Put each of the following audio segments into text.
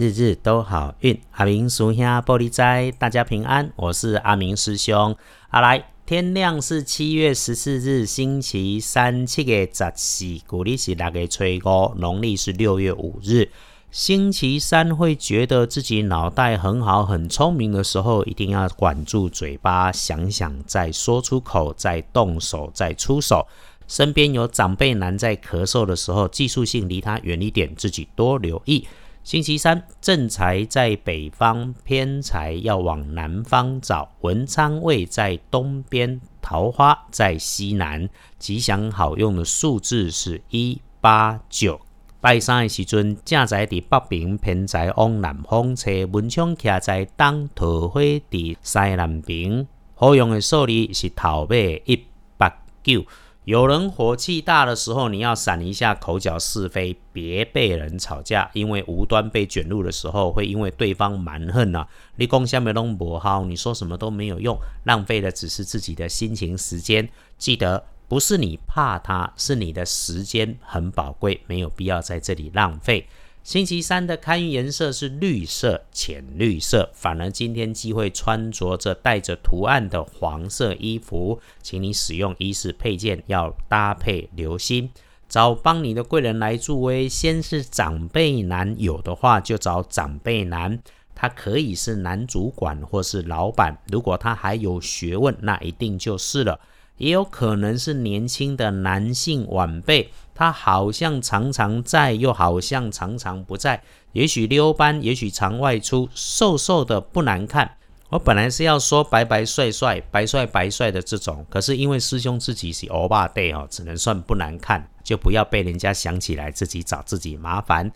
日日都好运。阿明叔兄玻璃斋，大家平安。我是阿明师兄。阿来，天亮是七月十四日，星期三，七月十四，古历是六月初五，农历是六月五日。星期三会觉得自己脑袋很好、很聪明的时候，一定要管住嘴巴，想想再说出口，再动手，再出手。身边有长辈男在咳嗽的时候，技术性离他远一点，自己多留意。星期三正财在北方，偏财要往南方找。文昌位在东边，桃花在西南。吉祥好用的数字是一八九。拜三的时阵，正财伫北边，偏财往南方找。文昌徛在东，桃花伫西南边。好用的数字是头尾一八九。有人火气大的时候，你要闪一下口角是非，别被人吵架，因为无端被卷入的时候，会因为对方蛮横呐。你攻下面弄不好，你说什么都没有用，浪费的只是自己的心情时间。记得，不是你怕他，是你的时间很宝贵，没有必要在这里浪费。星期三的开运颜色是绿色、浅绿色，反而今天机会穿着着带着图案的黄色衣服，请你使用衣饰配件要搭配留心，找帮你的贵人来助威。先是长辈男，有的话就找长辈男，他可以是男主管或是老板，如果他还有学问，那一定就是了。也有可能是年轻的男性晚辈，他好像常常在，又好像常常不在。也许溜班，也许常外出，瘦瘦的不难看。我本来是要说白白帅帅、白帅白帅的这种，可是因为师兄自己是欧巴 day 哦，只能算不难看，就不要被人家想起来自己找自己麻烦。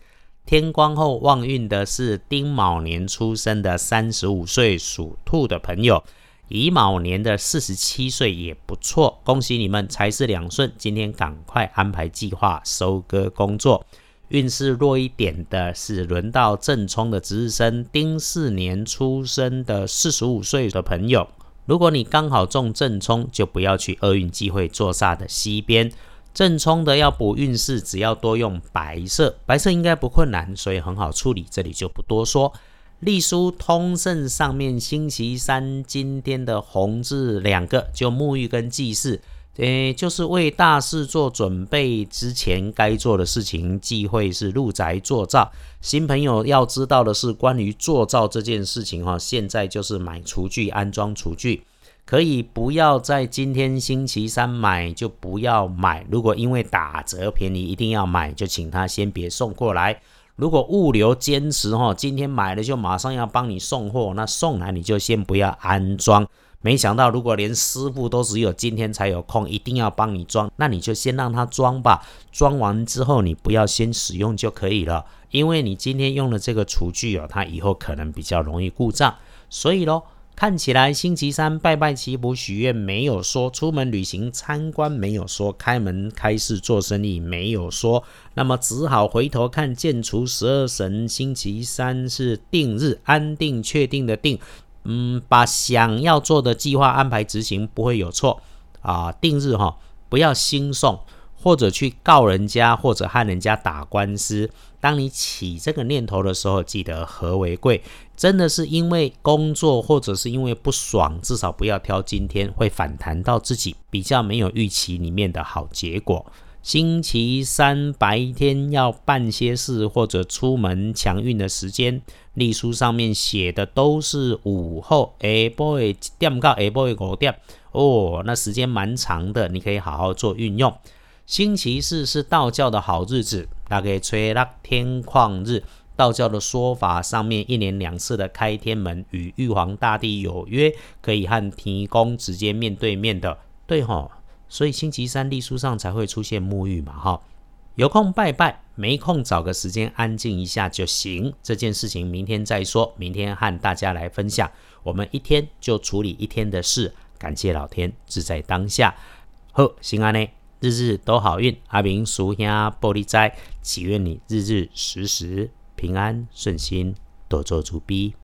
天光后旺运的是丁卯年出生的三十五岁属兔的朋友。乙卯年的四十七岁也不错，恭喜你们财势两顺。今天赶快安排计划收割工作。运势弱一点的是轮到正冲的值日生，丁巳年出生的四十五岁的朋友。如果你刚好中正冲，就不要去厄运忌讳坐煞的西边。正冲的要补运势，只要多用白色，白色应该不困难，所以很好处理。这里就不多说。隶书通胜上面，星期三今天的红字两个，就沐浴跟祭祀，诶，就是为大事做准备之前该做的事情。忌讳是入宅做灶。新朋友要知道的是，关于做灶这件事情哈，现在就是买厨具、安装厨具，可以不要在今天星期三买，就不要买。如果因为打折便宜一定要买，就请他先别送过来。如果物流坚持哈，今天买了就马上要帮你送货，那送来你就先不要安装。没想到如果连师傅都只有今天才有空，一定要帮你装，那你就先让他装吧。装完之后你不要先使用就可以了，因为你今天用了这个厨具哦，它以后可能比较容易故障，所以喽。看起来星期三拜拜祈福许愿没有说，出门旅行参观没有说，开门开市做生意没有说，那么只好回头看建除十二神。星期三是定日，安定确定的定，嗯，把想要做的计划安排执行不会有错啊。定日哈，不要兴送。或者去告人家，或者和人家打官司。当你起这个念头的时候，记得和为贵。真的是因为工作，或者是因为不爽，至少不要挑今天会反弹到自己比较没有预期里面的好结果。星期三白天要办些事，或者出门强运的时间，历书上面写的都是午后，哎，boy，点到哎 boy 五点哦，那时间蛮长的，你可以好好做运用。星期四是道教的好日子，大概吹拉天旷日。道教的说法上面，一年两次的开天门，与玉皇大帝有约，可以和天公直接面对面的，对吼。所以星期三历书上才会出现沐浴嘛，哈。有空拜拜，没空找个时间安静一下就行。这件事情明天再说，明天和大家来分享。我们一天就处理一天的事，感谢老天，自在当下。呵，行安呢。日日都好运，阿明叔兄玻璃斋，祈愿你日日时时平安顺心，多做主逼。